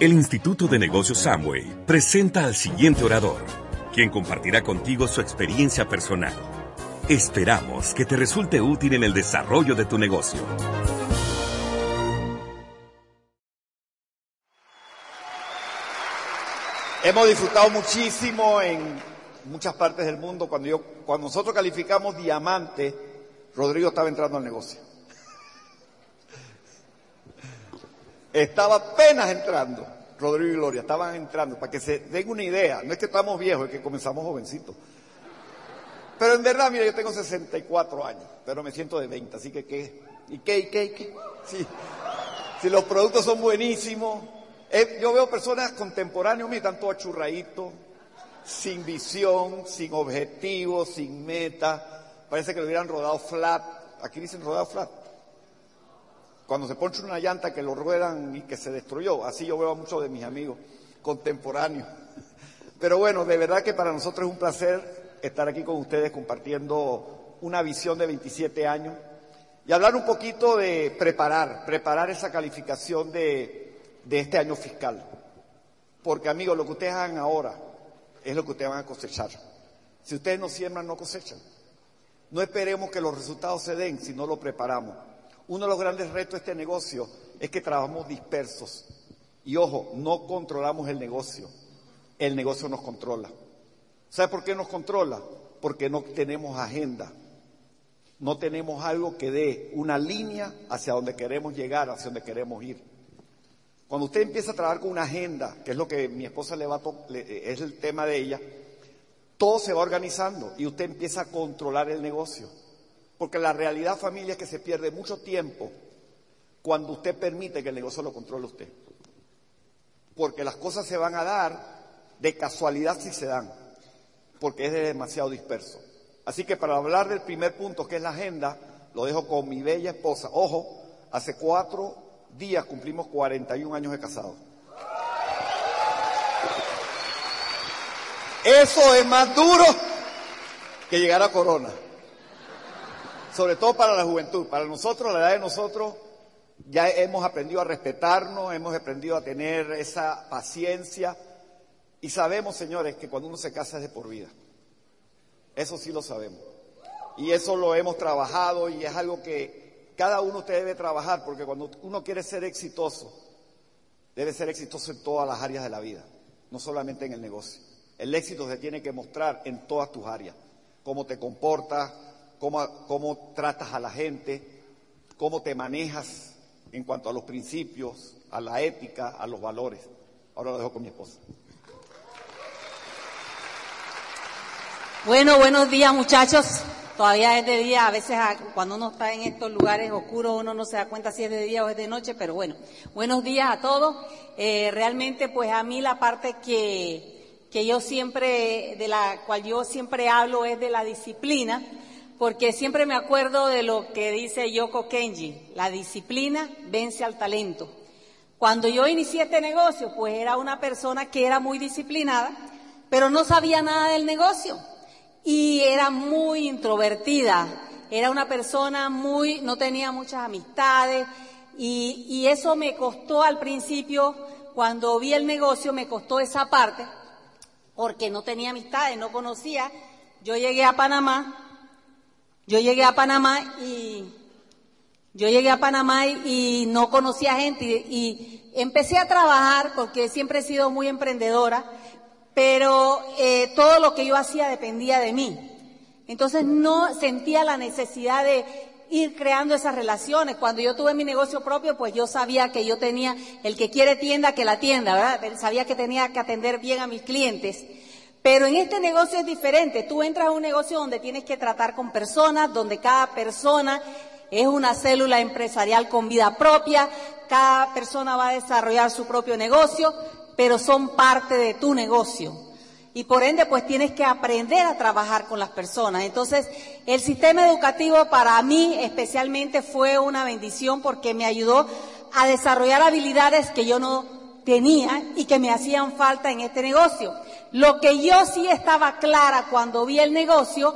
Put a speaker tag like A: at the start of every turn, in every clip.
A: El Instituto de Negocios Samway presenta al siguiente orador, quien compartirá contigo su experiencia personal. Esperamos que te resulte útil en el desarrollo de tu negocio.
B: Hemos disfrutado muchísimo en muchas partes del mundo. Cuando, yo, cuando nosotros calificamos diamante, Rodrigo estaba entrando al negocio. Estaba apenas entrando, Rodrigo y Gloria, estaban entrando, para que se den una idea. No es que estamos viejos, es que comenzamos jovencitos. Pero en verdad, mira, yo tengo 64 años, pero me siento de 20, así que qué, y qué, y qué, y qué. Sí. Si los productos son buenísimos. Eh, yo veo personas contemporáneos, mira, todos achurraditos, sin visión, sin objetivo, sin meta. Parece que lo hubieran rodado flat. Aquí dicen rodado flat. Cuando se poncha una llanta que lo ruedan y que se destruyó. Así yo veo a muchos de mis amigos contemporáneos. Pero bueno, de verdad que para nosotros es un placer estar aquí con ustedes compartiendo una visión de 27 años y hablar un poquito de preparar, preparar esa calificación de, de este año fiscal. Porque amigos, lo que ustedes hagan ahora es lo que ustedes van a cosechar. Si ustedes no siembran, no cosechan. No esperemos que los resultados se den si no lo preparamos. Uno de los grandes retos de este negocio es que trabajamos dispersos. Y ojo, no controlamos el negocio. El negocio nos controla. ¿Sabe por qué nos controla? Porque no tenemos agenda. No tenemos algo que dé una línea hacia donde queremos llegar, hacia donde queremos ir. Cuando usted empieza a trabajar con una agenda, que es lo que mi esposa le va a es el tema de ella, todo se va organizando y usted empieza a controlar el negocio. Porque la realidad familia es que se pierde mucho tiempo cuando usted permite que el negocio lo controle usted. Porque las cosas se van a dar de casualidad si se dan, porque es demasiado disperso. Así que para hablar del primer punto, que es la agenda, lo dejo con mi bella esposa. Ojo, hace cuatro días cumplimos 41 años de casado. Eso es más duro que llegar a Corona. Sobre todo para la juventud. Para nosotros, la edad de nosotros, ya hemos aprendido a respetarnos, hemos aprendido a tener esa paciencia. Y sabemos, señores, que cuando uno se casa es de por vida. Eso sí lo sabemos. Y eso lo hemos trabajado y es algo que cada uno usted debe trabajar, porque cuando uno quiere ser exitoso, debe ser exitoso en todas las áreas de la vida, no solamente en el negocio. El éxito se tiene que mostrar en todas tus áreas. Cómo te comportas, cómo, cómo tratas a la gente, cómo te manejas en cuanto a los principios, a la ética, a los valores. Ahora lo dejo con mi esposa.
C: Bueno, buenos días muchachos. Todavía es de día, a veces cuando uno está en estos lugares oscuros uno no se da cuenta si es de día o es de noche, pero bueno, buenos días a todos. Eh, realmente pues a mí la parte que, que yo siempre, de la cual yo siempre hablo es de la disciplina, porque siempre me acuerdo de lo que dice Yoko Kenji, la disciplina vence al talento. Cuando yo inicié este negocio, pues era una persona que era muy disciplinada, pero no sabía nada del negocio y era muy introvertida. Era una persona muy, no tenía muchas amistades y, y eso me costó al principio, cuando vi el negocio, me costó esa parte porque no tenía amistades, no conocía. Yo llegué a Panamá, yo llegué a Panamá y yo llegué a Panamá y, no conocía gente y, empecé a trabajar porque siempre he sido muy emprendedora, pero eh, todo lo que yo hacía dependía de mí. Entonces no sentía la necesidad de ir creando esas relaciones. Cuando yo tuve mi negocio propio, pues yo sabía que yo tenía, el que quiere tienda, que la tienda, ¿verdad? Sabía que tenía que atender bien a mis clientes. Pero en este negocio es diferente. Tú entras a un negocio donde tienes que tratar con personas, donde cada persona es una célula empresarial con vida propia, cada persona va a desarrollar su propio negocio, pero son parte de tu negocio. Y por ende, pues tienes que aprender a trabajar con las personas. Entonces, el sistema educativo para mí especialmente fue una bendición porque me ayudó a desarrollar habilidades que yo no tenía y que me hacían falta en este negocio. Lo que yo sí estaba clara cuando vi el negocio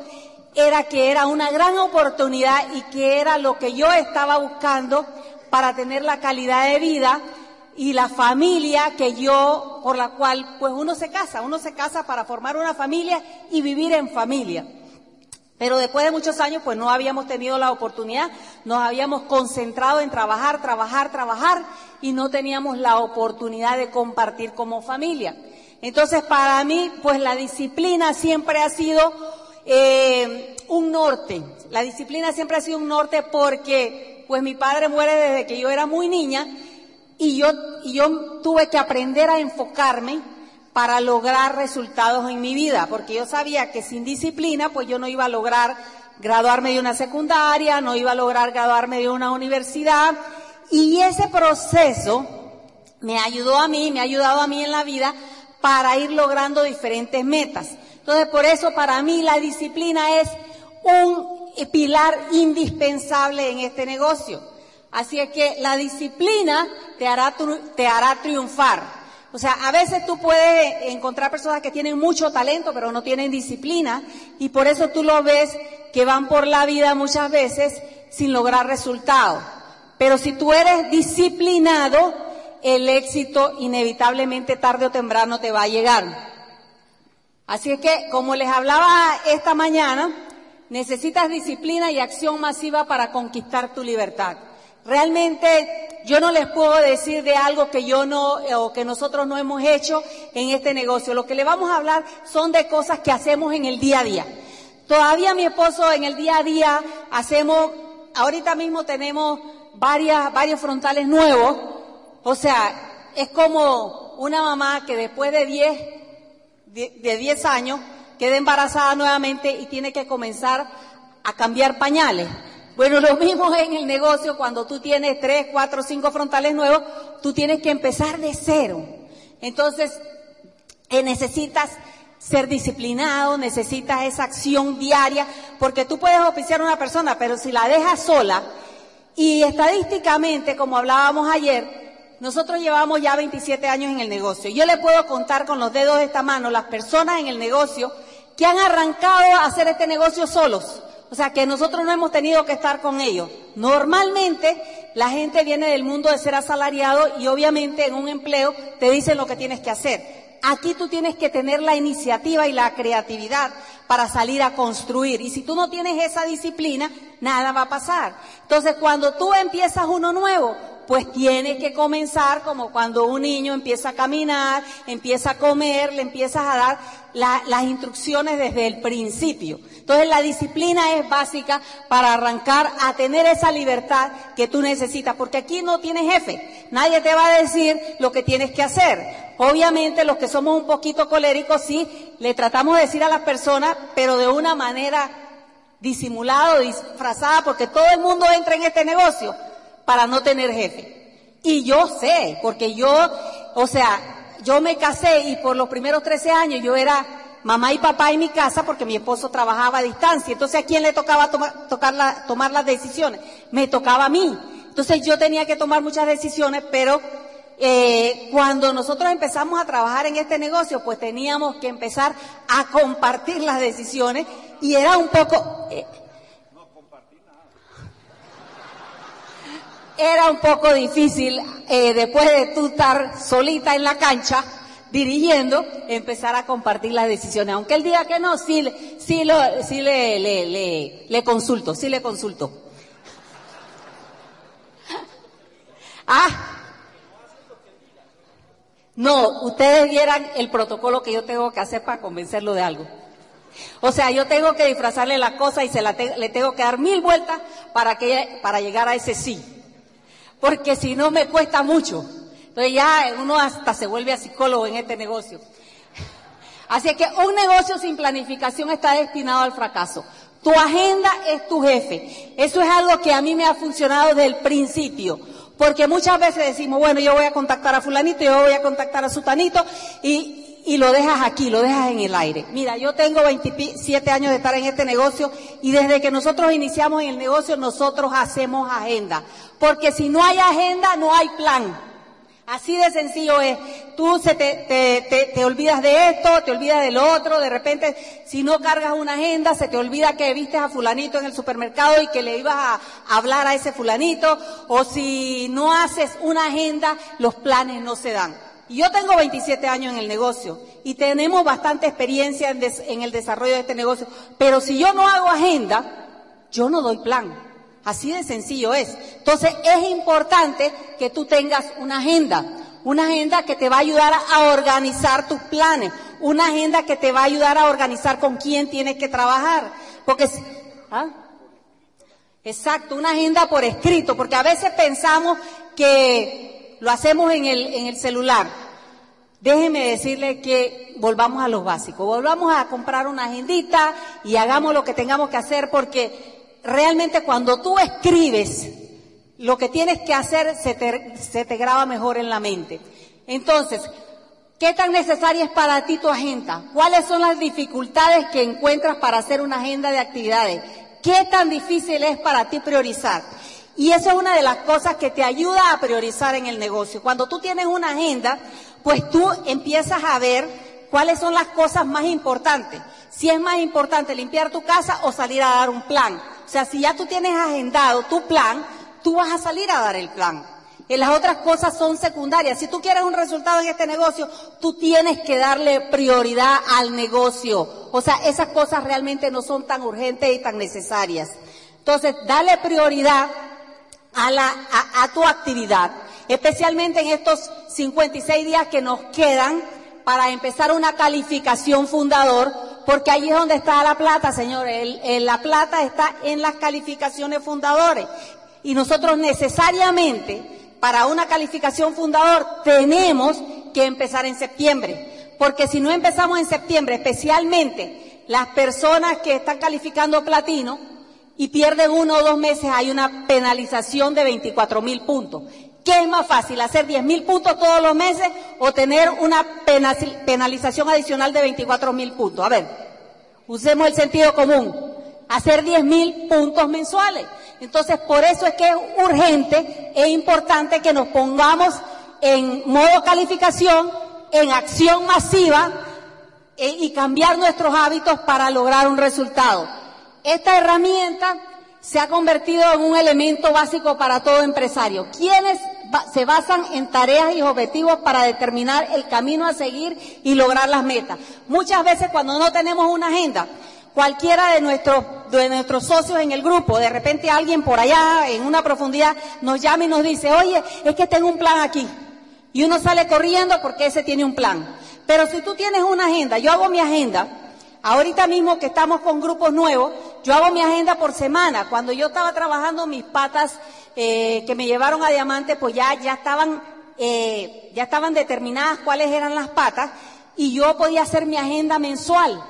C: era que era una gran oportunidad y que era lo que yo estaba buscando para tener la calidad de vida y la familia que yo, por la cual pues uno se casa, uno se casa para formar una familia y vivir en familia. Pero después de muchos años pues no habíamos tenido la oportunidad, nos habíamos concentrado en trabajar, trabajar, trabajar y no teníamos la oportunidad de compartir como familia. Entonces para mí pues la disciplina siempre ha sido eh, un norte, la disciplina siempre ha sido un norte porque pues mi padre muere desde que yo era muy niña y yo, y yo tuve que aprender a enfocarme para lograr resultados en mi vida, porque yo sabía que sin disciplina, pues yo no iba a lograr graduarme de una secundaria, no iba a lograr graduarme de una universidad, y ese proceso me ayudó a mí, me ha ayudado a mí en la vida para ir logrando diferentes metas. Entonces, por eso para mí la disciplina es un pilar indispensable en este negocio. Así es que la disciplina te hará, te hará triunfar. O sea, a veces tú puedes encontrar personas que tienen mucho talento, pero no tienen disciplina, y por eso tú lo ves que van por la vida muchas veces sin lograr resultados. Pero si tú eres disciplinado, el éxito inevitablemente tarde o temprano te va a llegar. Así es que, como les hablaba esta mañana, necesitas disciplina y acción masiva para conquistar tu libertad. Realmente yo no les puedo decir de algo que yo no o que nosotros no hemos hecho en este negocio. Lo que le vamos a hablar son de cosas que hacemos en el día a día. Todavía mi esposo en el día a día hacemos, ahorita mismo tenemos varias, varios frontales nuevos. O sea, es como una mamá que después de 10, de 10 años queda embarazada nuevamente y tiene que comenzar a cambiar pañales. Bueno, lo mismo en el negocio, cuando tú tienes tres, cuatro, cinco frontales nuevos, tú tienes que empezar de cero. Entonces, eh, necesitas ser disciplinado, necesitas esa acción diaria, porque tú puedes oficiar a una persona, pero si la dejas sola, y estadísticamente, como hablábamos ayer, nosotros llevamos ya 27 años en el negocio. Yo le puedo contar con los dedos de esta mano las personas en el negocio que han arrancado a hacer este negocio solos. O sea, que nosotros no hemos tenido que estar con ellos. Normalmente la gente viene del mundo de ser asalariado y obviamente en un empleo te dicen lo que tienes que hacer. Aquí tú tienes que tener la iniciativa y la creatividad para salir a construir. Y si tú no tienes esa disciplina, nada va a pasar. Entonces, cuando tú empiezas uno nuevo, pues tienes que comenzar como cuando un niño empieza a caminar, empieza a comer, le empiezas a dar las instrucciones desde el principio. Entonces la disciplina es básica para arrancar a tener esa libertad que tú necesitas, porque aquí no tienes jefe, nadie te va a decir lo que tienes que hacer. Obviamente los que somos un poquito coléricos sí, le tratamos de decir a las personas, pero de una manera disimulada o disfrazada, porque todo el mundo entra en este negocio para no tener jefe. Y yo sé, porque yo, o sea, yo me casé y por los primeros 13 años yo era mamá y papá en mi casa porque mi esposo trabajaba a distancia. Entonces, ¿a quién le tocaba tocar la, tomar las decisiones? Me tocaba a mí. Entonces, yo tenía que tomar muchas decisiones, pero eh, cuando nosotros empezamos a trabajar en este negocio, pues teníamos que empezar a compartir las decisiones y era un poco... Eh, era un poco difícil eh, después de tú estar solita en la cancha dirigiendo, empezar a compartir las decisiones. Aunque él diga que no, sí, sí, lo, sí le, le, le, le consulto, sí le consulto. Ah, no, ustedes vieran el protocolo que yo tengo que hacer para convencerlo de algo. O sea, yo tengo que disfrazarle la cosa y se la le tengo que dar mil vueltas para que para llegar a ese sí. Porque si no me cuesta mucho. Entonces ya uno hasta se vuelve a psicólogo en este negocio. Así que un negocio sin planificación está destinado al fracaso. Tu agenda es tu jefe. Eso es algo que a mí me ha funcionado desde el principio. Porque muchas veces decimos, bueno, yo voy a contactar a fulanito, yo voy a contactar a sutanito y, y lo dejas aquí, lo dejas en el aire. Mira, yo tengo 27 años de estar en este negocio y desde que nosotros iniciamos en el negocio, nosotros hacemos agenda. Porque si no hay agenda, no hay plan. Así de sencillo es. Tú se te, te, te, olvidas de esto, te olvidas de lo otro, de repente si no cargas una agenda, se te olvida que viste a fulanito en el supermercado y que le ibas a hablar a ese fulanito, o si no haces una agenda, los planes no se dan. Yo tengo 27 años en el negocio y tenemos bastante experiencia en, en el desarrollo de este negocio, pero si yo no hago agenda, yo no doy plan. Así de sencillo es. Entonces es importante que tú tengas una agenda, una agenda que te va a ayudar a organizar tus planes, una agenda que te va a ayudar a organizar con quién tienes que trabajar. Porque, ¿ah? Exacto, una agenda por escrito, porque a veces pensamos que lo hacemos en el, en el celular. Déjeme decirle que volvamos a los básicos, volvamos a comprar una agendita y hagamos lo que tengamos que hacer porque realmente cuando tú escribes lo que tienes que hacer, se te, se te graba mejor en la mente. Entonces, ¿qué tan necesaria es para ti tu agenda? ¿Cuáles son las dificultades que encuentras para hacer una agenda de actividades? ¿Qué tan difícil es para ti priorizar? Y eso es una de las cosas que te ayuda a priorizar en el negocio. Cuando tú tienes una agenda, pues tú empiezas a ver cuáles son las cosas más importantes. Si es más importante limpiar tu casa o salir a dar un plan. O sea, si ya tú tienes agendado tu plan, tú vas a salir a dar el plan. Y las otras cosas son secundarias. Si tú quieres un resultado en este negocio, tú tienes que darle prioridad al negocio. O sea, esas cosas realmente no son tan urgentes y tan necesarias. Entonces, dale prioridad a, la, a, tu actividad, especialmente en estos 56 días que nos quedan para empezar una calificación fundador porque ahí es donde está la plata, señores. la plata está en las calificaciones fundadores. Y nosotros necesariamente, para una calificación fundador, tenemos que empezar en septiembre. Porque si no empezamos en septiembre, especialmente las personas que están calificando platino y pierden uno o dos meses, hay una penalización de 24 mil puntos. ¿Qué es más fácil, hacer 10 mil puntos todos los meses o tener una penalización adicional de 24 mil puntos? A ver, usemos el sentido común. Hacer 10 mil puntos mensuales. Entonces, por eso es que es urgente e importante que nos pongamos en modo calificación, en acción masiva e, y cambiar nuestros hábitos para lograr un resultado. Esta herramienta se ha convertido en un elemento básico para todo empresario. ¿Quiénes se basan en tareas y objetivos para determinar el camino a seguir y lograr las metas? Muchas veces cuando no tenemos una agenda, cualquiera de nuestros, de nuestros socios en el grupo, de repente alguien por allá en una profundidad nos llama y nos dice, oye, es que tengo un plan aquí. Y uno sale corriendo porque ese tiene un plan. Pero si tú tienes una agenda, yo hago mi agenda, Ahorita mismo que estamos con grupos nuevos, yo hago mi agenda por semana. Cuando yo estaba trabajando mis patas eh, que me llevaron a diamante, pues ya, ya estaban, eh, ya estaban determinadas cuáles eran las patas y yo podía hacer mi agenda mensual.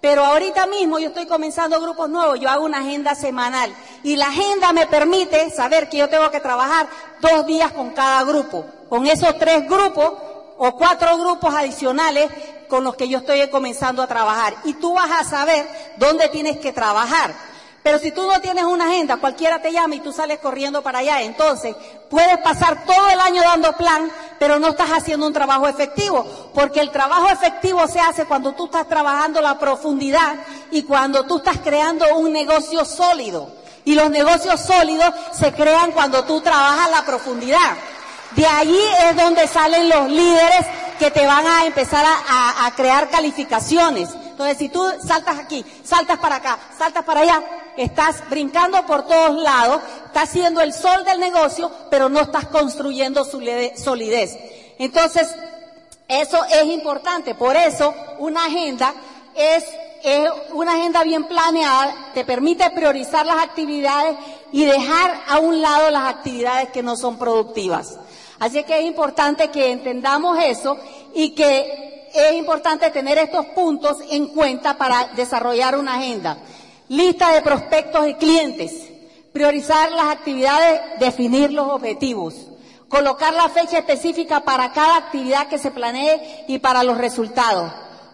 C: Pero ahorita mismo yo estoy comenzando grupos nuevos, yo hago una agenda semanal y la agenda me permite saber que yo tengo que trabajar dos días con cada grupo. Con esos tres grupos o cuatro grupos adicionales con los que yo estoy comenzando a trabajar. Y tú vas a saber dónde tienes que trabajar. Pero si tú no tienes una agenda, cualquiera te llama y tú sales corriendo para allá. Entonces, puedes pasar todo el año dando plan, pero no estás haciendo un trabajo efectivo. Porque el trabajo efectivo se hace cuando tú estás trabajando la profundidad y cuando tú estás creando un negocio sólido. Y los negocios sólidos se crean cuando tú trabajas la profundidad. De allí es donde salen los líderes que te van a empezar a, crear calificaciones. Entonces, si tú saltas aquí, saltas para acá, saltas para allá, estás brincando por todos lados, estás siendo el sol del negocio, pero no estás construyendo su solidez. Entonces, eso es importante. Por eso, una agenda es, es una agenda bien planeada, te permite priorizar las actividades y dejar a un lado las actividades que no son productivas. Así que es importante que entendamos eso y que es importante tener estos puntos en cuenta para desarrollar una agenda. Lista de prospectos y clientes, priorizar las actividades, definir los objetivos, colocar la fecha específica para cada actividad que se planee y para los resultados,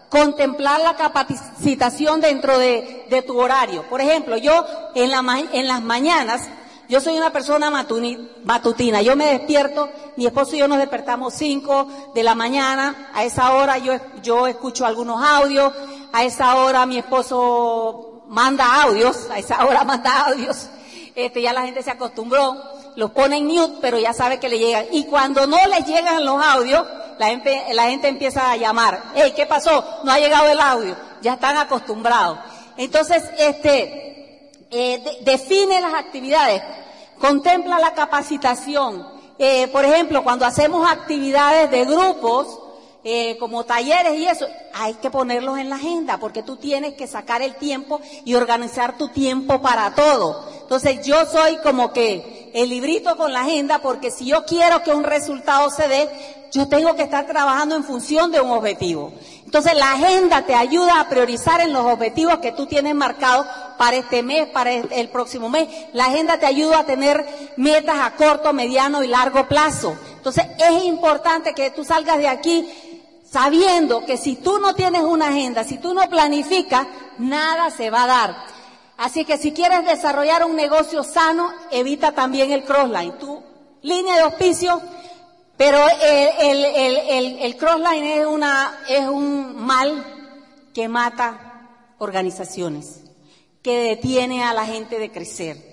C: contemplar la capacitación dentro de, tu horario. Por ejemplo, yo en, en las mañanas Yo soy una persona matutina. Yo me despierto, mi esposo y yo nos despertamos 5 de la mañana. A esa hora yo escucho algunos audios. A esa hora mi esposo manda audios. A esa hora manda audios. Este, ya la gente se acostumbró. Los pone en mute, pero ya sabe que le llegan. Y cuando no les llegan los audios, la gente, la gente empieza a llamar. Hey, ¿qué pasó? No ha llegado el audio. Ya están acostumbrados. Entonces, este, eh, define las actividades, contempla la capacitación. Eh, por ejemplo, cuando hacemos actividades de grupos, eh, como talleres y eso, hay que ponerlos en la agenda porque tú tienes que sacar el tiempo y organizar tu tiempo para todo. Entonces yo soy como que el librito con la agenda porque si yo quiero que un resultado se dé, yo tengo que estar trabajando en función de un objetivo. Entonces la agenda te ayuda a priorizar en los objetivos que tú tienes marcados para este mes, para el próximo mes. La agenda te ayuda a tener metas a corto, mediano y largo plazo. Entonces es importante que tú salgas de aquí sabiendo que si tú no tienes una agenda, si tú no planificas, nada se va a dar. Así que si quieres desarrollar un negocio sano, evita también el crossline. Tu línea de auspicio pero el, el, crossline es, una, es un mal que mata organizaciones, que detiene a la gente de crecer.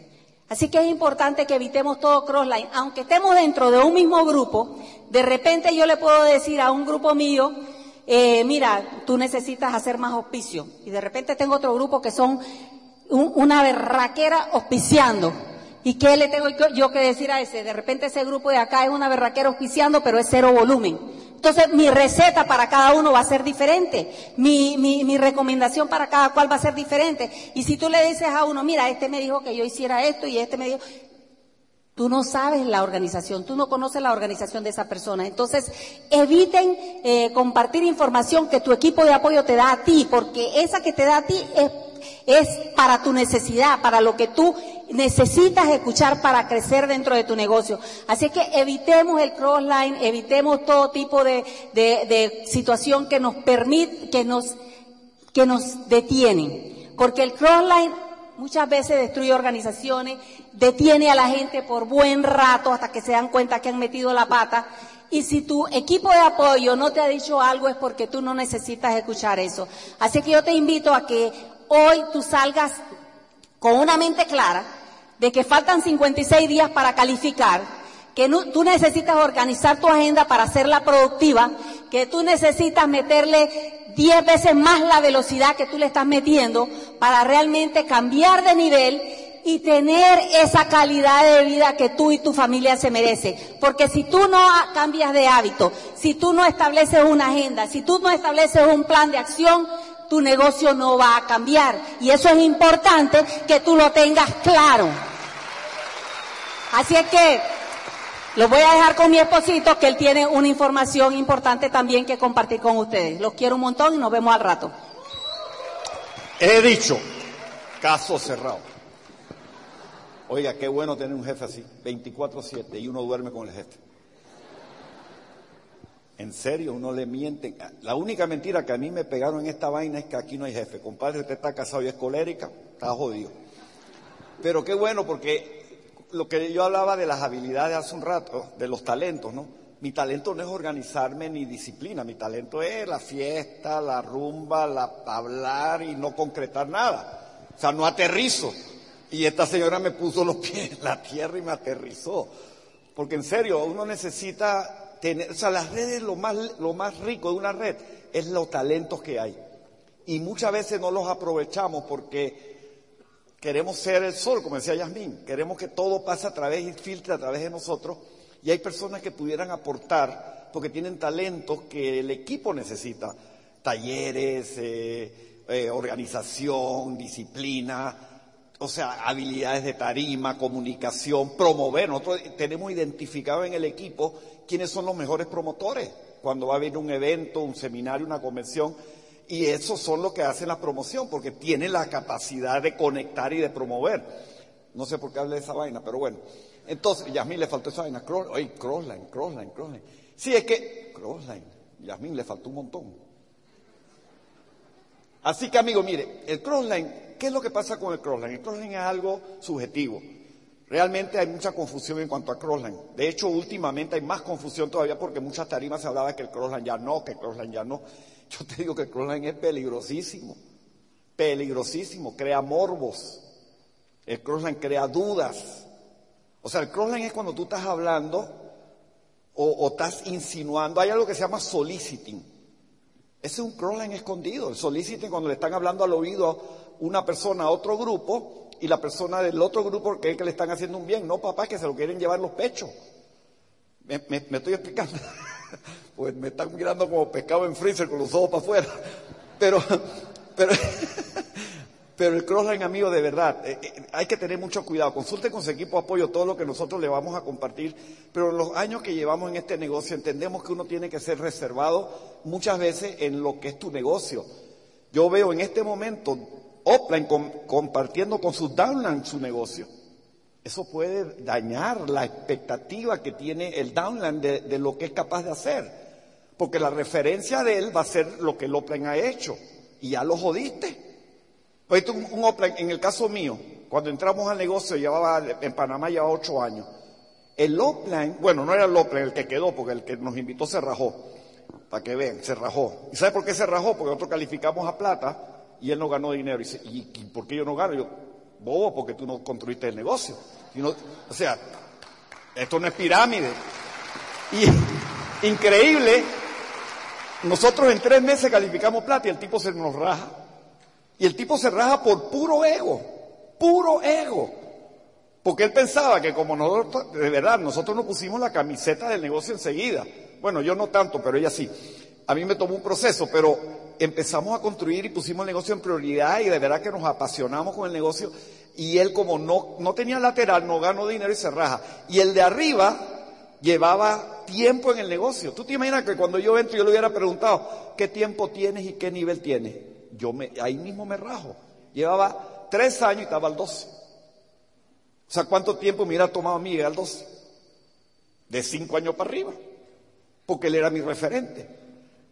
C: Así que es importante que evitemos todo crossline. Aunque estemos dentro de un mismo grupo, de repente yo le puedo decir a un grupo mío, eh, mira, tú necesitas hacer más auspicio. Y de repente tengo otro grupo que son una berraquera auspiciando. ¿Y qué le tengo yo que decir a ese? De repente ese grupo de acá es una berraquera auspiciando, pero es cero volumen. Entonces mi receta para cada uno va a ser diferente. Mi, mi, mi recomendación para cada cual va a ser diferente. Y si tú le dices a uno, mira, este me dijo que yo hiciera esto y este me dijo, Tú no sabes la organización, tú no conoces la organización de esa persona. Entonces, eviten eh, compartir información que tu equipo de apoyo te da a ti, porque esa que te da a ti es, es para tu necesidad, para lo que tú necesitas escuchar para crecer dentro de tu negocio. Así que evitemos el crossline, evitemos todo tipo de, de, situación que nos permite, que nos, que nos detiene. Porque el crossline muchas veces destruye organizaciones, detiene a la gente por buen rato hasta que se dan cuenta que han metido la pata. Y si tu equipo de apoyo no te ha dicho algo es porque tú no necesitas escuchar eso. Así que yo te invito a que hoy tú salgas con una mente clara de que faltan 56 días para calificar, que tú necesitas organizar tu agenda para hacerla productiva, que tú necesitas meterle diez veces más la velocidad que tú le estás metiendo para realmente cambiar de nivel y tener esa calidad de vida que tú y tu familia se merece. Porque si tú no cambias de hábito, si tú no estableces una agenda, si tú no estableces un plan de acción, tu negocio no va a cambiar. Y eso es importante que tú lo tengas claro. Así es que los voy a dejar con mi esposito, que él tiene una información importante también que compartir con ustedes. Los quiero un montón y nos vemos al rato.
B: He dicho, caso cerrado. Oiga, qué bueno tener un jefe así, 24/7, y uno duerme con el jefe. En serio, uno le miente. La única mentira que a mí me pegaron en esta vaina es que aquí no hay jefe. Compadre, usted está casado y es colérica, está jodido. Pero qué bueno porque lo que yo hablaba de las habilidades hace un rato, de los talentos, ¿no? Mi talento no es organizarme ni disciplina, mi talento es la fiesta, la rumba, la hablar y no concretar nada. O sea, no aterrizo. Y esta señora me puso los pies en la tierra y me aterrizó. Porque en serio, uno necesita tener, o sea, las redes, lo más, rico de una red es los talentos que hay. Y muchas veces no los aprovechamos porque Queremos ser el sol, como decía Yasmín. Queremos que todo pase a través y filtre a través de nosotros. Y hay personas que pudieran aportar porque tienen talentos que el equipo necesita. Talleres, eh, eh, organización, disciplina, o sea, habilidades de tarima, comunicación, promover. Nosotros tenemos identificado en el equipo quiénes son los mejores promotores. Cuando va a haber un evento, un seminario, una convención, y esos son los que hacen la promoción, porque tienen la capacidad de conectar y de promover. No sé por qué hablé de esa vaina, pero bueno. Entonces, Yasmín le faltó esa vaina. Cross, crossline, crossline, crossline. Sí, es que, crossline, Yasmín le faltó un montón. Así que, amigo, mire, el crossline, ¿qué es lo que pasa con el crossline? El crossline es algo subjetivo. Realmente hay mucha confusión en cuanto a Crossland. De hecho, últimamente hay más confusión todavía porque muchas tarimas se hablaba que el Crossland ya no, que el Crossland ya no. Yo te digo que el Crossland es peligrosísimo, peligrosísimo, crea morbos. El Crossland crea dudas. O sea, el Crossland es cuando tú estás hablando o, estás insinuando. Hay algo que se llama soliciting. Ese es un Crossland escondido. El soliciting cuando le están hablando al oído una persona a otro grupo y la persona del otro grupo cree que le están haciendo un bien. No, papá, que se lo quieren llevar los pechos. Me, estoy explicando. pues me están mirando como pescado en freezer con los ojos para afuera. Pero, pero, pero el crossline, amigo, de verdad, eh, eh, hay que tener mucho cuidado. Consulte con su equipo de apoyo todo lo que nosotros le vamos a compartir. Pero en los años que llevamos en este negocio entendemos que uno tiene que ser reservado muchas veces en lo que es tu negocio. Yo veo en este momento Oplan compartiendo con sus downline su negocio. Eso puede dañar la expectativa que tiene el downline de, lo que es capaz de hacer. Porque la referencia de él va a ser lo que el Oplan ha hecho. Y ya lo jodiste. Un en el caso mío, cuando entramos al negocio, llevaba, en Panamá llevaba ocho años. El Oplan, bueno, no era el Oplan el que quedó, porque el que nos invitó se rajó. Para que vean, se rajó. ¿Y sabe por qué se rajó? Porque nosotros calificamos a plata y él no ganó dinero. Y dice, ¿y, por qué yo no gano? yo, bobo, porque tú no construiste el negocio. o sea, esto no es pirámide. Y increíble, nosotros en tres meses calificamos plata y el tipo se nos raja. Y el tipo se raja por puro ego, puro ego. Porque él pensaba que como nosotros, de verdad, nosotros nos pusimos la camiseta del negocio enseguida. Bueno, yo no tanto, pero ella sí. A mí me tomó un proceso, pero empezamos a construir y pusimos el negocio en prioridad y de verdad que nos apasionamos con el negocio y él como no, no tenía lateral, no ganó dinero y se raja. Y el de arriba llevaba tiempo en el negocio. ¿Tú te imaginas que cuando yo entro yo le hubiera preguntado qué tiempo tienes y qué nivel tienes? Yo me, ahí mismo me rajo. Llevaba tres años y estaba al 12. O sea, ¿cuánto tiempo me hubiera tomado a mí llegar al 12? De cinco años para arriba. Porque él era mi referente.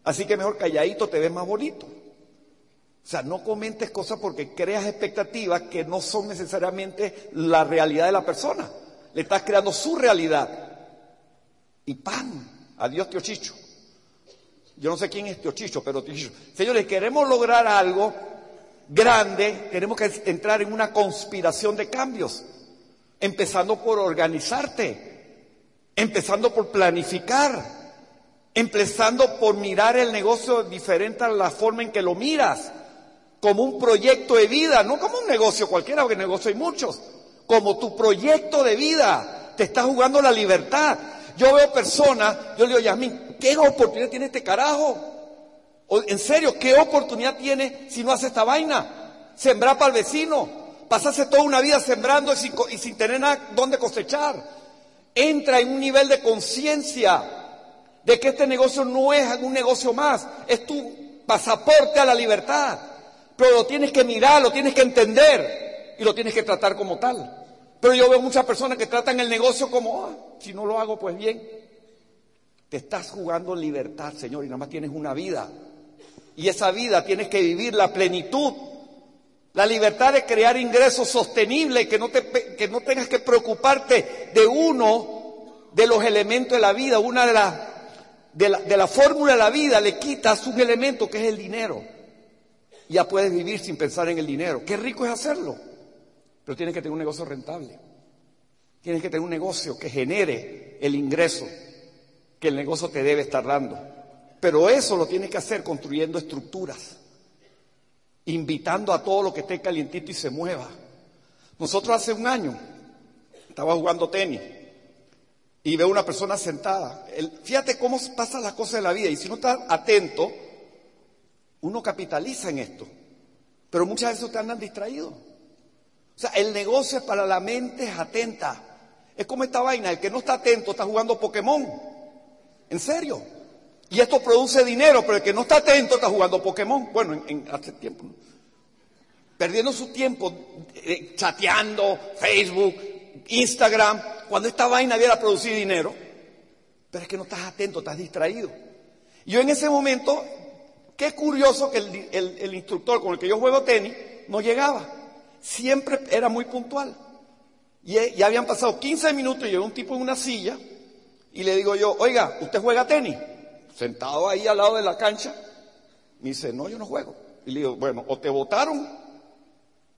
B: Así que mejor calladito te ves más bonito. O sea, no comentes cosas porque creas expectativas que no son necesariamente la realidad de la persona. Le estás creando su realidad. Y ¡pam! Adiós, tío Chicho. Yo no sé quién es tío Chicho, pero. Señores, queremos lograr algo grande, tenemos que entrar en una conspiración de cambios. Empezando por organizarte, empezando por planificar empezando por mirar el negocio diferente a la forma en que lo miras, como un proyecto de vida, no como un negocio cualquiera, porque negocio hay muchos, como tu proyecto de vida, te está jugando la libertad. Yo veo personas, yo le digo, Yasmin, ¿qué oportunidad tiene este carajo? En serio, ¿qué oportunidad tiene si no hace esta vaina? Sembrar para el vecino, pasarse toda una vida sembrando y sin, y sin tener nada donde cosechar. Entra en un nivel de conciencia de que este negocio no es un negocio más, es tu pasaporte a la libertad. Pero lo tienes que mirar, lo tienes que entender y lo tienes que tratar como tal. Pero yo veo muchas personas que tratan el negocio como, ah, si no lo hago, pues bien. Te estás jugando libertad, Señor, y nada más tienes una vida. Y esa vida tienes que vivir la plenitud. La libertad de crear ingresos sostenibles, que no, te, que no tengas que preocuparte de uno de los elementos de la vida, una de las de la, fórmula de la vida le quitas un elemento que es el dinero. Ya puedes vivir sin pensar en el dinero. Qué rico es hacerlo. Pero tienes que tener un negocio rentable. Tienes que tener un negocio que genere el ingreso que el negocio te debe estar dando. Pero eso lo tienes que hacer construyendo estructuras, invitando a todo lo que esté calientito y se mueva. Nosotros hace un año estaba jugando tenis y veo una persona sentada. fíjate cómo pasa las cosas de la vida y si no estás atento, uno capitaliza en esto. Pero muchas veces te andan distraídos. O sea, el negocio es para la mente atenta. Es como esta vaina, el que no está atento está jugando Pokémon. En serio. Y esto produce dinero, pero el que no está atento está jugando Pokémon. Bueno, en, hace tiempo. Perdiendo su tiempo eh, chateando, Facebook, Instagram, cuando esta vaina viera producir dinero, pero es que no estás atento, estás distraído. Yo en ese momento, qué curioso que el, instructor con el que yo juego tenis no llegaba. Siempre era muy puntual. Y eh, ya habían pasado 15 minutos y llegó un tipo en una silla y le digo yo, oiga, ¿usted juega tenis? Sentado ahí al lado de la cancha. Me dice, no, yo no juego. Y le digo, bueno, o te votaron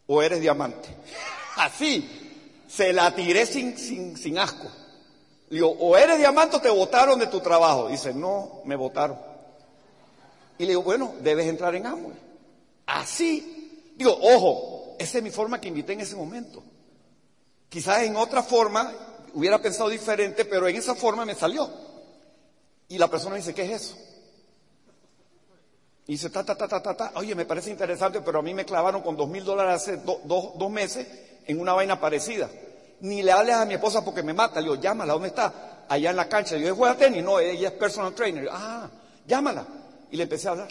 B: o eres diamante. Así, se la tiré sin, sin, sin asco. Digo, o eres diamante o te votaron de tu trabajo. Dice, no, me votaron. Y le digo, bueno, debes entrar en Amway. Así. Digo, ojo, esa es mi forma que invité en ese momento. Quizás en otra forma hubiera pensado diferente, pero en esa forma me salió. Y la persona dice, ¿qué es eso? Y dice, ta, ta, ta, ta, ta, ta. Oye, me parece interesante, pero a mí me clavaron con dos mil dólares hace dos meses en una vaina parecida. Ni le hables a mi esposa porque me mata. Le digo, llámala, ¿dónde está? Allá en la cancha. Yo, ¿juega tenis? No, ella es personal trainer. ah, llámala. Y le empecé a hablar.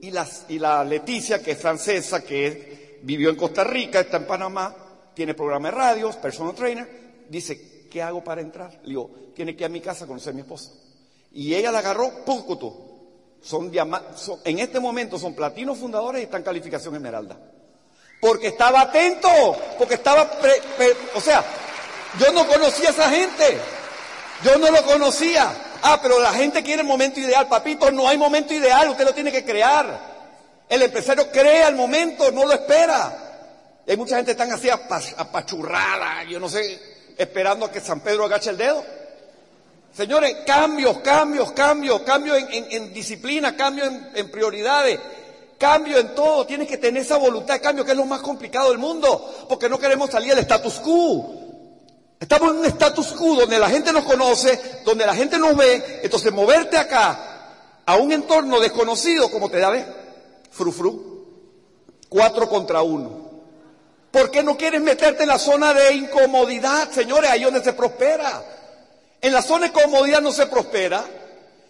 B: Y, la Leticia, que es francesa, que vivió en Costa Rica, está en Panamá, tiene programa de radios, personal trainer, dice, ¿qué hago para entrar? Le digo, tiene que ir a mi casa a conocer a mi esposa. Y ella la agarró, ¡pucutu! Son, son, en este momento son platinos fundadores y están calificación esmeralda. Porque estaba atento, porque estaba, o sea, yo no conocía a esa gente, yo no lo conocía. Ah, pero la gente quiere el momento ideal, papito, no hay momento ideal, usted lo tiene que crear. El empresario crea el momento, no lo espera. hay mucha gente tan así apachurrada, yo no sé, esperando a que San Pedro agache el dedo. Señores, cambios, cambios, cambios, cambio en, disciplina, cambio en, prioridades, cambio en todo. Tienes que tener esa voluntad de cambio que es lo más complicado del mundo, porque no queremos salir del status quo. Estamos en un status quo donde la gente nos conoce, donde la gente nos ve, entonces moverte acá a un entorno desconocido, como te da, ¿ves? Frufru, cuatro contra uno. ¿Por qué no quieres meterte en la zona de incomodidad, señores? Ahí donde se prospera. En la zona de comodidad no se prospera,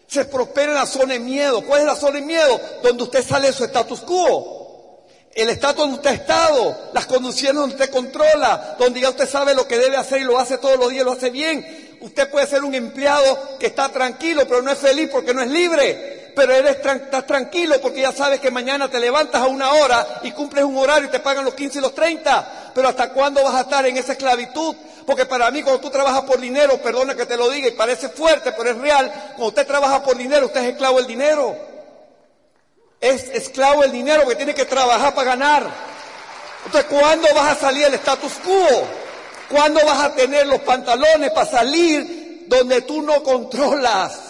B: se prospera en la zona de miedo. ¿Cuál es la zona de miedo? Donde usted sale de su status quo. El estatus donde usted ha estado, las condiciones donde usted controla, donde ya usted sabe lo que debe hacer y lo hace todos los días, lo hace bien. Usted puede ser un empleado que está tranquilo, pero no es feliz porque no es libre. Pero eres estás tranquilo porque ya sabes que mañana te levantas a una hora y cumples un horario y te pagan los 15 y los 30. Pero ¿hasta cuándo vas a estar en esa esclavitud? Porque para mí cuando tú trabajas por dinero, perdona que te lo diga y parece fuerte, pero es real, cuando usted trabaja por dinero, usted es esclavo del dinero. Es esclavo del dinero que tiene que trabajar para ganar. Entonces, ¿cuándo vas a salir del status quo? ¿Cuándo vas a tener los pantalones para salir donde tú no controlas?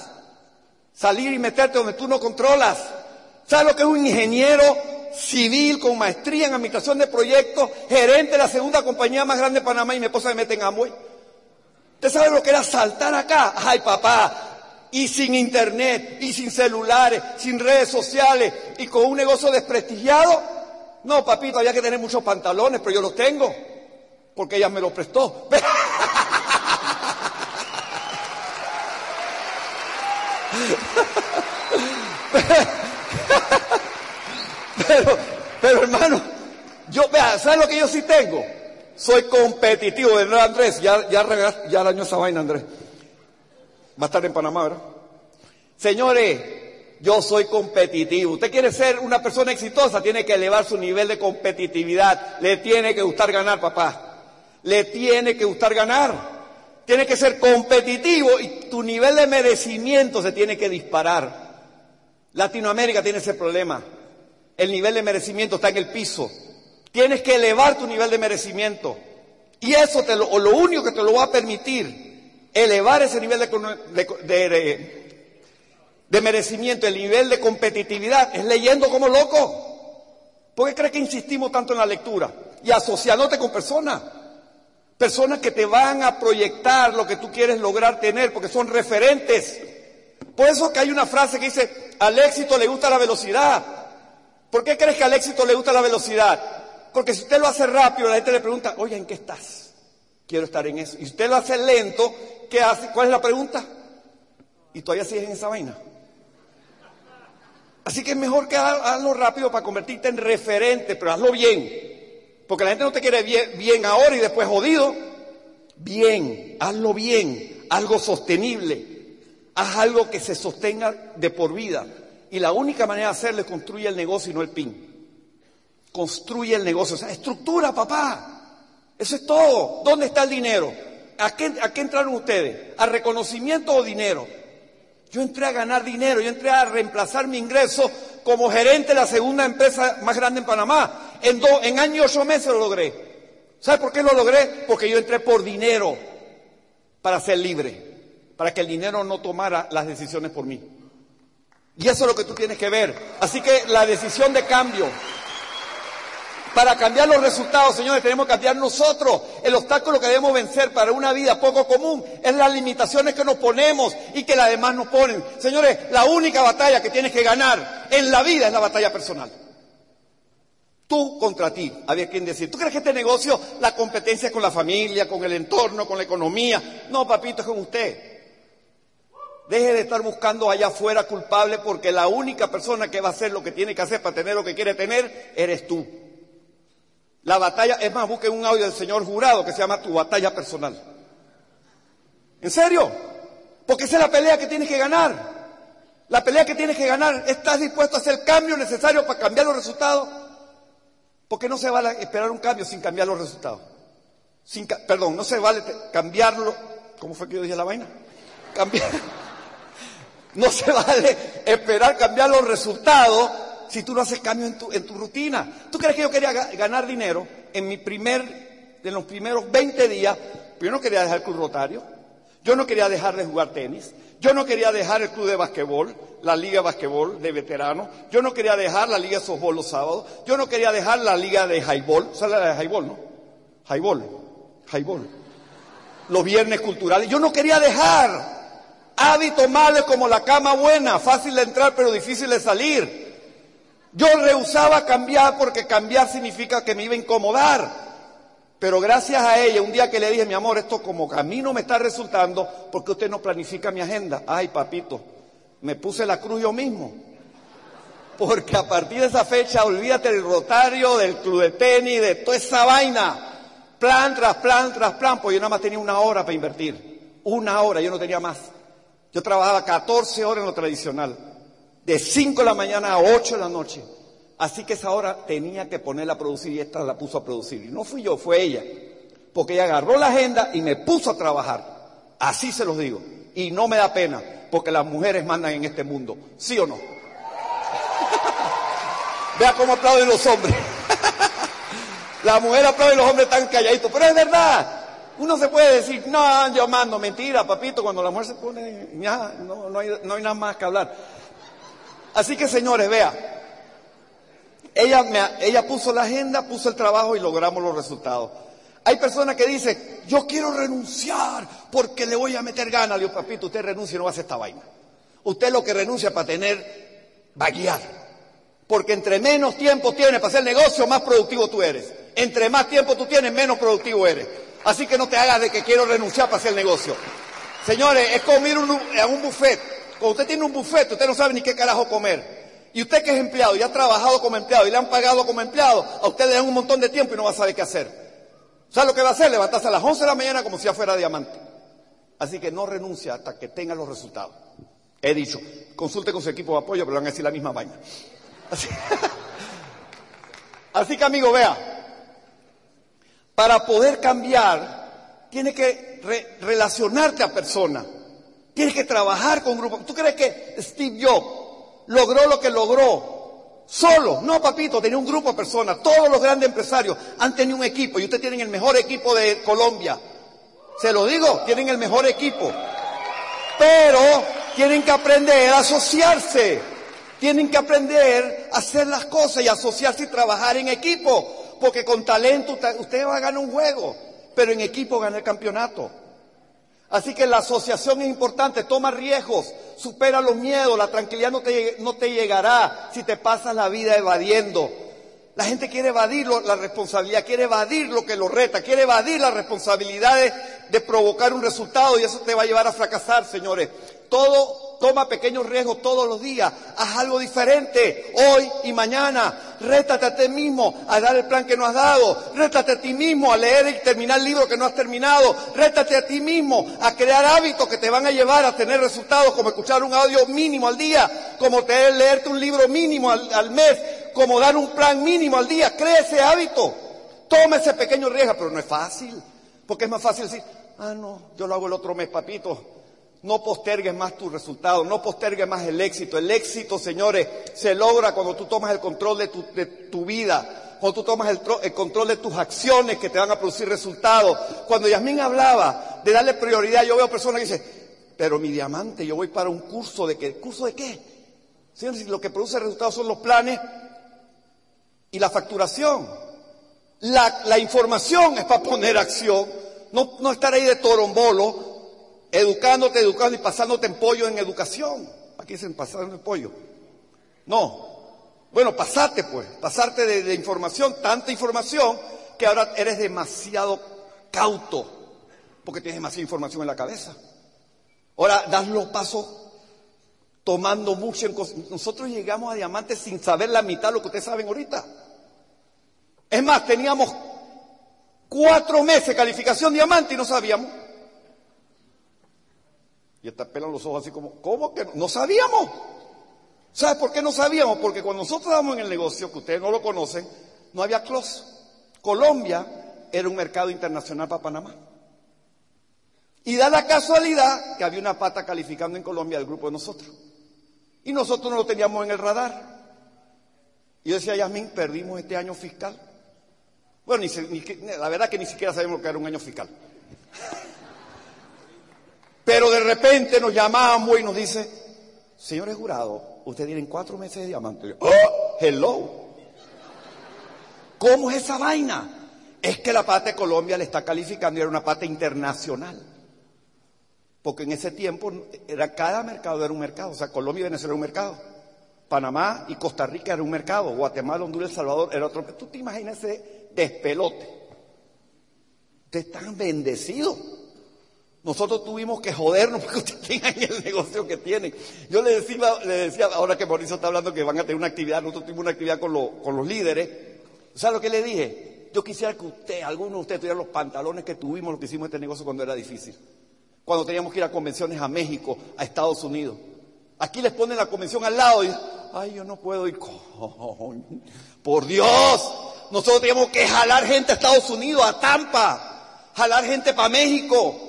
B: Salir y meterte donde tú no controlas. ¿Sabes lo que es un ingeniero civil con maestría en administración de proyectos, gerente de la segunda compañía más grande de Panamá y mi esposa me mete en Amway. ¿Usted sabe lo que era saltar acá? Ay, papá. Y sin internet, y sin celulares, sin redes sociales, y con un negocio desprestigiado. No, papito, había que tener muchos pantalones, pero yo los tengo, porque ella me los prestó. Pero, pero hermano, yo, vea, ¿sabes lo que yo sí tengo? Soy competitivo, ¿verdad, Andrés? Ya, ya, ya dañó esa vaina, Andrés. Va a estar en Panamá, ¿verdad? Señores, yo soy competitivo. Usted quiere ser una persona exitosa, tiene que elevar su nivel de competitividad. Le tiene que gustar ganar, papá. Le tiene que gustar ganar. Tiene que ser competitivo y tu nivel de merecimiento se tiene que disparar. Latinoamérica tiene ese problema el nivel de merecimiento está en el piso. Tienes que elevar tu nivel de merecimiento. Y eso te lo, o lo único que te lo va a permitir, elevar ese nivel de, de, merecimiento, el nivel de competitividad, es leyendo como loco. ¿Por qué crees que insistimos tanto en la lectura? Y asociándote con personas. Personas que te van a proyectar lo que tú quieres lograr tener, porque son referentes. Por eso que hay una frase que dice, al éxito le gusta la velocidad, ¿Por qué crees que al éxito le gusta la velocidad? Porque si usted lo hace rápido, la gente le pregunta, oye, ¿en qué estás? Quiero estar en eso. Y si usted lo hace lento, ¿qué hace? ¿Cuál es la pregunta? Y todavía sigues en esa vaina. Así que es mejor que hazlo rápido para convertirte en referente, pero hazlo bien. Porque la gente no te quiere bien, ahora y después jodido. Bien, hazlo bien, algo sostenible. Haz algo que se sostenga de por vida. Y la única manera de hacerlo es construir el negocio y no el PIN. Construye el negocio. O sea, estructura, papá. Eso es todo. ¿Dónde está el dinero? ¿A ¿A qué entraron ustedes? ¿A reconocimiento o dinero? Yo entré a ganar dinero, yo entré a reemplazar mi ingreso como gerente de la segunda empresa más grande en Panamá. En, do, en año y ocho meses lo logré. ¿Sabe por qué lo logré? Porque yo entré por dinero para ser libre, para que el dinero no tomara las decisiones por mí. Y eso es lo que tú tienes que ver. Así que la decisión de cambio, para cambiar los resultados, señores, tenemos que cambiar nosotros. El obstáculo que debemos vencer para una vida poco común es las limitaciones que nos ponemos y que las demás nos ponen. Señores, la única batalla que tienes que ganar en la vida es la batalla personal. Tú contra ti, había quien decir. ¿Tú crees que este negocio, la competencia es con la familia, con el entorno, con la economía? No, papito, es con usted. Deje de estar buscando allá afuera culpable porque la única persona que va a hacer lo que tiene que hacer para tener lo que quiere tener eres tú. La batalla, es más, busque un audio del señor jurado que se llama Tu batalla personal. ¿En serio? Porque esa es la pelea que tienes que ganar. La pelea que tienes que ganar, ¿estás dispuesto a hacer el cambio necesario para cambiar los resultados? Porque no se vale esperar un cambio sin cambiar los resultados. Sin, perdón, no se vale cambiarlo. ¿Cómo fue que yo dije la vaina? Cambiar. No se vale esperar cambiar los resultados si tú no haces cambio en tu, en tu rutina. ¿Tú crees que yo quería ganar dinero en mi primer, en los primeros 20 días? Pero yo no quería dejar el club rotario. Yo no quería dejar de jugar tenis. Yo no quería dejar el club de basquetbol, la liga de basquetbol de veteranos. Yo no quería dejar la liga de softball los sábados. Yo no quería dejar la liga de highball. ¿Sabes la de highball, no? Highball. Highball. Los viernes culturales. Yo no quería dejar hábitos malos como la cama buena, fácil de entrar pero difícil de salir. Yo rehusaba cambiar porque cambiar significa que me iba a incomodar. Pero gracias a ella, un día que le dije, mi amor, esto como a mí no me está resultando, porque usted no planifica mi agenda? Ay, papito, me puse la cruz yo mismo. Porque a partir de esa fecha, olvídate del rotario, del club de tenis, de toda esa vaina. Plan tras plan tras plan, pues yo nada más tenía una hora para invertir. Una hora, yo no tenía más. Yo trabajaba 14 horas en lo tradicional de 5 de la mañana a 8 de la noche. Así que esa hora tenía que ponerla a producir y esta la puso a producir. Y no fui yo, fue ella. Porque ella agarró la agenda y me puso a trabajar. Así se los digo. Y no me da pena, porque las mujeres mandan en este mundo. ¿Sí o no? Vea cómo aplauden los hombres. la mujer aplaude y los hombres están calladitos. Pero es verdad. Uno se puede decir, no, yo mando, mentira, papito, cuando la mujer se pone, ya, no, hay, no hay nada más que hablar. Así que señores, vea, ella, me, ella puso la agenda, puso el trabajo y logramos los resultados. Hay personas que dicen, yo quiero renunciar porque le voy a meter ganas. Le digo, papito, usted renuncia y no va a hacer esta vaina. Usted lo que renuncia para tener, va a guiar. Porque entre menos tiempo tienes para hacer negocio, más productivo tú eres. Entre más tiempo tú tienes, menos productivo eres. Así que no te hagas de que quiero renunciar para hacer negocio. Señores, es como ir a un buffet. Cuando usted tiene un bufete, usted no sabe ni qué carajo comer. Y usted que es empleado y ha trabajado como empleado y le han pagado como empleado, a usted le dan un montón de tiempo y no va a saber qué hacer. ¿Sabe lo que va a hacer? Levantarse a las 11 de la mañana como si ya fuera diamante. Así que no renuncia hasta que tenga los resultados. He dicho, consulte con su equipo de apoyo, pero van a decir la misma vaina. Así, que amigo, vea, para poder cambiar, tiene que re relacionarte a personas. Tienes que trabajar con grupos. ¿Tú crees que Steve Jobs logró lo que logró solo? No, papito, tenía un grupo de personas. Todos los grandes empresarios han tenido un equipo y ustedes tienen el mejor equipo de Colombia. Se lo digo, tienen el mejor equipo. Pero tienen que aprender a asociarse. Tienen que aprender a hacer las cosas y asociarse y trabajar en equipo. Porque con talento usted va a ganar un juego, pero en equipo gana el campeonato. Así que la asociación es importante, toma riesgos, supera los miedos, la tranquilidad no te, no te llegará si te pasas la vida evadiendo. La gente quiere evadir la responsabilidad, quiere evadir lo que lo reta, quiere evadir las responsabilidades de provocar un resultado y eso te va a llevar a fracasar, señores. Todo toma pequeños riesgos todos los días. Haz algo diferente hoy y mañana. Rétate a ti mismo a dar el plan que no has dado. Rétate a ti mismo a leer y terminar el libro que no has terminado. Rétate a ti mismo a crear hábitos que te van a llevar a tener resultados como escuchar un audio mínimo al día, como leerte un libro mínimo al, al mes, como dar un plan mínimo al día. Crea ese hábito. Toma ese pequeño riesgo, pero no es fácil. Porque es más fácil decir, ah, no, yo lo hago el otro mes, papito. No postergues más tu resultado, no postergues más el éxito. El éxito, señores, se logra cuando tú tomas el control de tu, vida, cuando tú tomas el, control de tus acciones que te van a producir resultados. Cuando Yasmín hablaba de darle prioridad, yo veo personas que dicen, pero mi diamante, yo voy para un curso de qué? ¿Curso de qué? Señores, lo que produce resultados son los planes y la facturación. La, la información es para poner acción, no, no estar ahí de torombolo, educándote, educando y pasándote en pollo en educación. Aquí dicen pasar en pollo. No. Bueno, pasarte pues, pasarte de, de información, tanta información que ahora eres demasiado cauto, porque tienes demasiada información en la cabeza. Ahora das los pasos tomando mucho en Nosotros llegamos a diamantes sin saber la mitad de lo que ustedes saben ahorita. Es más, teníamos cuatro meses de calificación diamante y no sabíamos. Y hasta pelan los ojos así como, ¿cómo que no? no sabíamos? ¿Sabes por qué no sabíamos? Porque cuando nosotros estábamos en el negocio, que ustedes no lo conocen, no había close. Colombia era un mercado internacional para Panamá. Y da la casualidad que había una pata calificando en Colombia del grupo de nosotros. Y nosotros no lo teníamos en el radar. Y yo decía, Yasmin, perdimos este año fiscal. Bueno, la verdad que ni siquiera sabemos lo que era un año fiscal. Pero de repente nos llamamos y nos dice, señores jurados, ustedes tienen cuatro meses de diamante. ¡Oh! ¡Hello! ¿Cómo es esa vaina? Es que la pata de Colombia le está calificando y era una pata internacional. Porque en ese tiempo era, cada mercado era un mercado. O sea, Colombia y Venezuela era un mercado. Panamá y Costa Rica era un mercado. Guatemala, Honduras, El Salvador era otro. ¿Tú te imaginas ese despelote? Ustedes están bendecidos. Nosotros tuvimos que jodernos porque ustedes tengan el negocio que tienen. Yo le decía, ahora que Mauricio está hablando que van a tener una actividad, nosotros tuvimos una actividad con, lo, con los líderes. ¿Sabes lo que le dije? Yo quisiera que usted, alguno de ustedes, tuviera los pantalones que tuvimos, lo que hicimos este negocio cuando era difícil cuando teníamos que ir a convenciones a México, a Estados Unidos. Aquí les ponen la convención al lado y ay, yo no puedo ir. Por Dios, nosotros teníamos que jalar gente a Estados Unidos, a Tampa, jalar gente para México.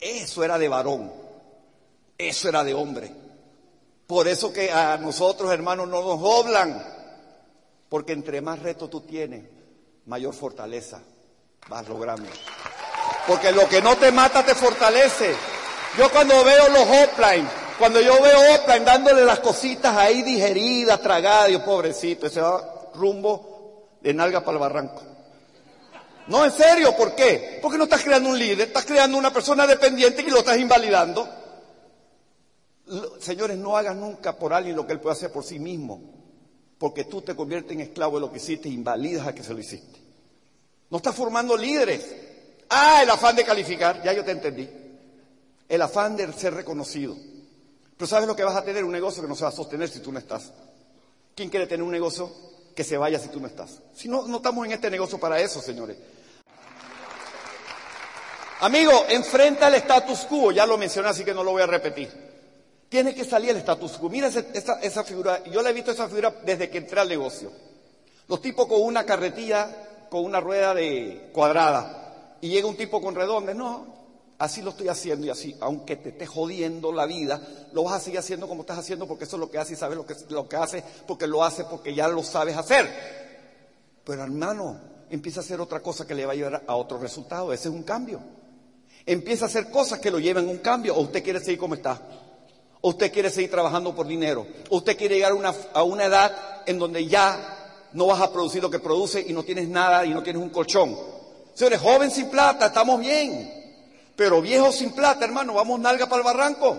B: Eso era de varón, eso era de hombre. Por eso que a nosotros, hermanos, no nos doblan, porque entre más reto tú tienes, mayor fortaleza vas logrando. Porque lo que no te mata te fortalece. Yo cuando veo los offline, cuando yo veo offline dándole las cositas ahí digeridas, tragadas, Dios pobrecito, ese va rumbo de nalga para el barranco. No, en serio, ¿por qué? Porque no estás creando un líder, estás creando una persona dependiente y lo estás invalidando. Señores, no hagas nunca por alguien lo que él puede hacer por sí mismo, porque tú te conviertes en esclavo de lo que hiciste e invalidas a que se lo hiciste. No estás formando líderes. Ah, el afán de calificar, ya yo te entendí. El afán de ser reconocido. Pero ¿sabes lo que vas a tener? Un negocio que no se va a sostener si tú no estás. ¿Quién quiere tener un negocio que se vaya si tú no estás? Si no, no estamos en este negocio para eso, señores. Amigo, enfrenta el status quo, ya lo mencioné, así que no lo voy a repetir. Tiene que salir el status quo. Mira esa, figura, yo la he visto esa figura desde que entré al negocio. Los tipos con una carretilla, con una rueda de cuadrada, y llega un tipo con redondes, no, así lo estoy haciendo y así, aunque te esté jodiendo la vida, lo vas a seguir haciendo como estás haciendo porque eso es lo que hace y sabes lo que, lo que hace porque lo hace porque ya lo sabes hacer. Pero hermano, empieza a hacer otra cosa que le va a llevar a otro resultado, ese es un cambio. Empieza a hacer cosas que lo lleven a un cambio o usted quiere seguir como está. O usted quiere seguir trabajando por dinero. O usted quiere llegar a una, edad en donde ya no vas a producir lo que produce y no tienes nada y no tienes un colchón. Señores, joven sin plata, estamos bien. Pero viejo sin plata, hermano, vamos nalga para el barranco.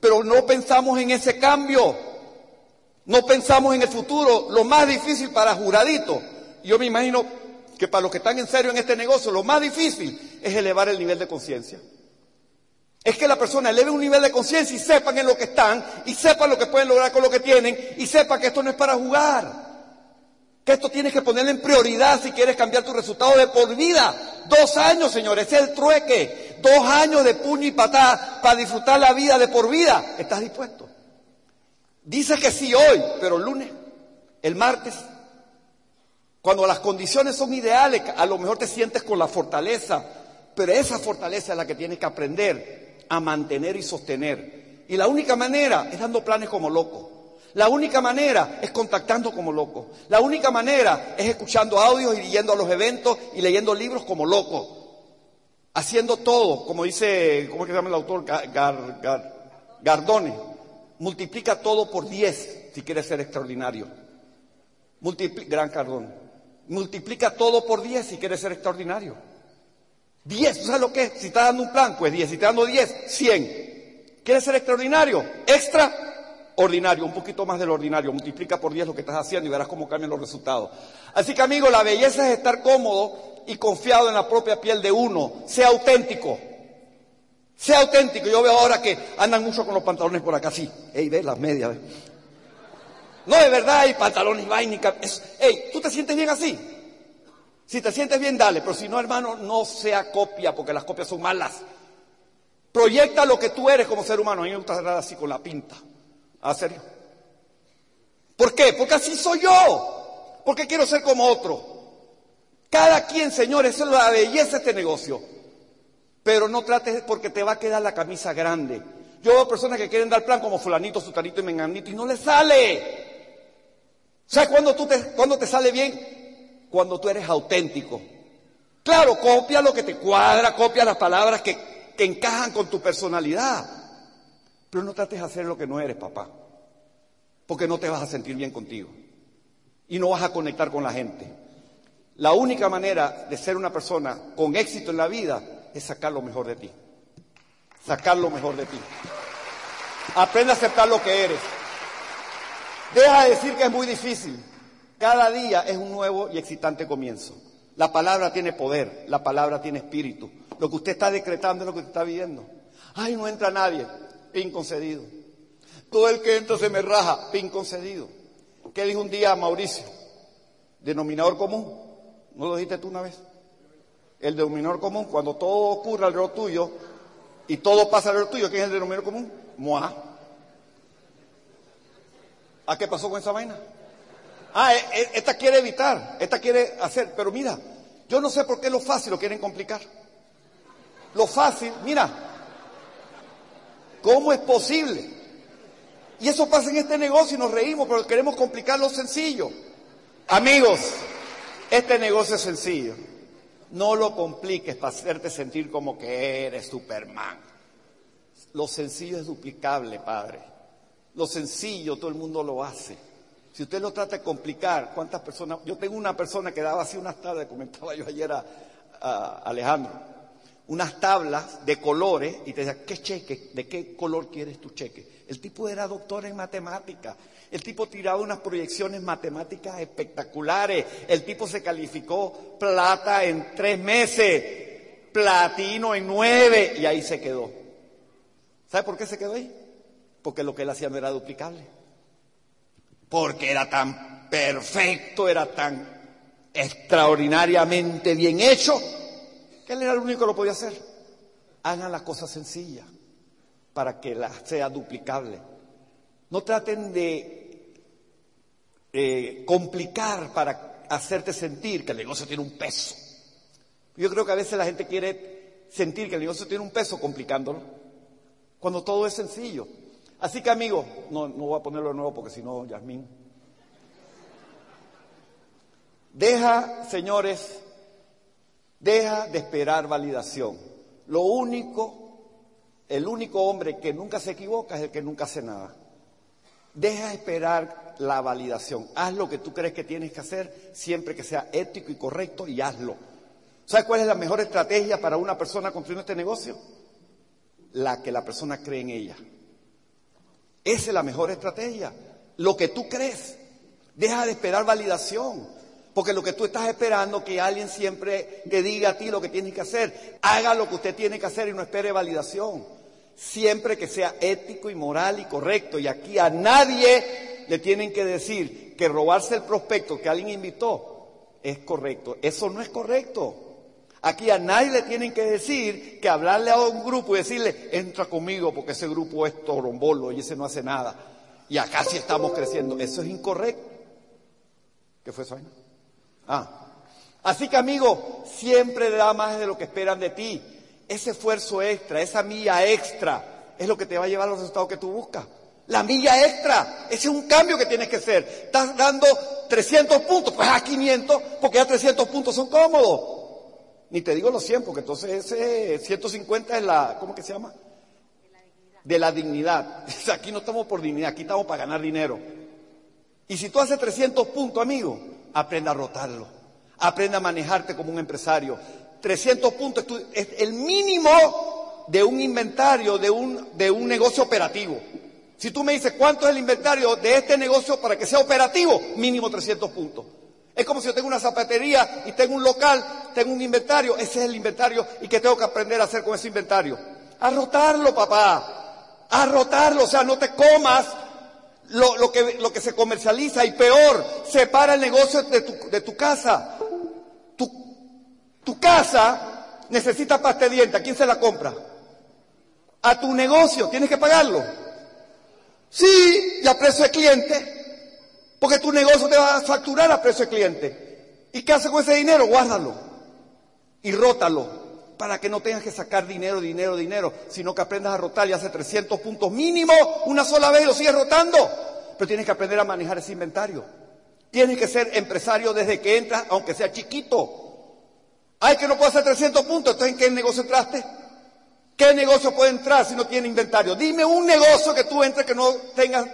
B: Pero no pensamos en ese cambio. No pensamos en el futuro. Lo más difícil para juradito. Yo me imagino que para los que están en serio en este negocio, lo más difícil es elevar el nivel de conciencia. Es que la persona eleve un nivel de conciencia y sepan en lo que están, y sepan lo que pueden lograr con lo que tienen, y sepan que esto no es para jugar. Que esto tienes que ponerle en prioridad si quieres cambiar tu resultado de por vida. Dos años, señores, es el trueque. Dos años de puño y patada para disfrutar la vida de por vida. ¿Estás dispuesto? Dice que sí hoy, pero el lunes, el martes, Cuando las condiciones son ideales, a lo mejor te sientes con la fortaleza, pero esa fortaleza es la que tienes que aprender a mantener y sostener. Y la única manera es dando planes como loco. La única manera es contactando como loco. La única manera es escuchando audios y yendo a los eventos y leyendo libros como loco. Haciendo todo, como dice, ¿cómo es que se llama el autor? Gardone. Multiplica todo por 10 si quieres ser extraordinario. Gran Cardón. Multiplica todo por 10 si quieres ser extraordinario. 10, ¿tú sabes lo que es? Si estás dando un plan, pues 10. Si te dando 10, 100. ¿Quieres ser extraordinario? Extraordinario, un poquito más del ordinario. Multiplica por 10 lo que estás haciendo y verás cómo cambian los resultados. Así que, amigo, la belleza es estar cómodo y confiado en la propia piel de uno. Sea auténtico. Sea auténtico. Yo veo ahora que andan mucho con los pantalones por acá, sí. Ey, ve las medias. No, de verdad, hay pantalones, vaina Ey, ¿tú te sientes bien así? Si te sientes bien, dale. Pero si no, hermano, no sea copia, porque las copias son malas. Proyecta lo que tú eres como ser humano. A mí me gusta cerrar así con la pinta. ¿A serio? ¿Por qué? Porque así soy yo. Porque quiero ser como otro. Cada quien, señores, es la belleza de este negocio. Pero no trates porque te va a quedar la camisa grande. Yo veo personas que quieren dar plan como fulanito, sutanito y menganito y no les sale. ¿Sabes cuándo, te, cuándo te sale bien? Cuando tú eres auténtico. Claro, copia lo que te cuadra, copia las palabras que, que encajan con tu personalidad. Pero no trates de hacer lo que no eres, papá. Porque no te vas a sentir bien contigo. Y no vas a conectar con la gente. La única manera de ser una persona con éxito en la vida es sacar lo mejor de ti. Sacar lo mejor de ti. Aprende a aceptar lo que eres. Deja de decir que es muy difícil. Cada día es un nuevo y excitante comienzo. La palabra tiene poder, la palabra tiene espíritu. Lo que usted está decretando es lo que usted está viviendo. Ay, no entra nadie, pin concedido. Todo el que entra se me raja, pin concedido. ¿Qué dijo un día Mauricio? Denominador común. ¿No lo dijiste tú una vez? El denominador común, cuando todo ocurre alrededor tuyo y todo pasa alrededor tuyo, ¿quién es el denominador común? Moa. ¿A qué pasó con esa vaina? Ah, e, e, esta quiere evitar, esta quiere hacer, pero mira, yo no sé por qué lo fácil lo quieren complicar. Lo fácil, mira, ¿cómo es posible? Y eso pasa en este negocio y nos reímos, pero queremos complicar lo sencillo. Amigos, este negocio es sencillo. No lo compliques para hacerte sentir como que eres Superman. Lo sencillo es duplicable, Padre. Lo sencillo todo el mundo lo hace. Si usted lo trata de complicar, ¿cuántas personas? Yo tengo una persona que daba así unas tablas, comentaba yo ayer a, Alejandro, unas tablas de colores y te decía, ¿qué cheque? ¿De qué color quieres tu cheque? El tipo era doctor en matemáticas. El tipo tiraba unas proyecciones matemáticas espectaculares. El tipo se calificó plata en tres meses, platino en nueve y ahí se quedó. ¿Sabe por qué se quedó ahí? Porque lo que él hacía no era duplicable. Porque era tan perfecto, era tan extraordinariamente bien hecho, que él era el único que lo podía hacer. Hagan las cosas sencillas para que la sea duplicable. No traten de eh, complicar para hacerte sentir que el negocio tiene un peso. Yo creo que a veces la gente quiere sentir que el negocio tiene un peso complicándolo, cuando todo es sencillo. Así que amigo, no, no voy a ponerlo de nuevo porque si no, Yasmín. Deja, señores, deja de esperar validación. Lo único, el único hombre que nunca se equivoca es el que nunca hace nada. Deja de esperar la validación. Haz lo que tú crees que tienes que hacer siempre que sea ético y correcto y hazlo. ¿Sabes cuál es la mejor estrategia para una persona construir este negocio? La que la persona cree en ella. Esa es la mejor estrategia. Lo que tú crees. Deja de esperar validación. Porque lo que tú estás esperando que alguien siempre te diga a ti lo que tienes que hacer. Haga lo que usted tiene que hacer y no espere validación. Siempre que sea ético y moral y correcto. Y aquí a nadie le tienen que decir que robarse el prospecto que alguien invitó es correcto. Eso no es correcto. Aquí a nadie le tienen que decir que hablarle a un grupo y decirle, entra conmigo porque ese grupo es torombolo y ese no hace nada. Y acá sí estamos creciendo. Eso es incorrecto. ¿Qué fue eso? Ah. Así que amigo, siempre da más de lo que esperan de ti. Ese esfuerzo extra, esa milla extra, es lo que te va a llevar a los resultados que tú buscas. La milla extra, ese es un cambio que tienes que hacer. Estás dando 300 puntos, pues a 500, porque ya 300 puntos son cómodos. Ni te digo los 100, porque entonces ese 150 es la, ¿cómo que se llama? De la dignidad. Aquí no estamos por dignidad, aquí estamos para ganar dinero. Y si tú haces 300 puntos, amigo, aprenda a rotarlo. Aprenda a manejarte como un empresario. 300 puntos es el mínimo de un inventario, de un, de un negocio operativo. Si tú me dices cuánto es el inventario de este negocio para que sea operativo, mínimo 300 puntos. Es como si yo tengo una zapatería y tengo un local, tengo un inventario, ese es el inventario y que tengo que aprender a hacer con ese inventario. A rotarlo, papá. A rotarlo, o sea, no te comas lo, que, lo que se comercializa y peor, separa el negocio de tu, de tu casa. Tu, casa necesita pasta de dientes, ¿a quién se la compra? A tu negocio, tienes que pagarlo. Sí, y a precio de cliente. Porque tu negocio te va a facturar a precio de cliente. ¿Y qué hace con ese dinero? Guárdalo y rótalo para que no tengas que sacar dinero, dinero, dinero, sino que aprendas a rotar y hace 300 puntos mínimo una sola vez y lo sigues rotando. Pero tienes que aprender a manejar ese inventario. Tienes que ser empresario desde que entras, aunque sea chiquito. Ay, que no puedo hacer 300 puntos, entonces ¿en qué negocio entraste? ¿Qué negocio puede entrar si no tiene inventario? Dime un negocio que tú entres que no tengas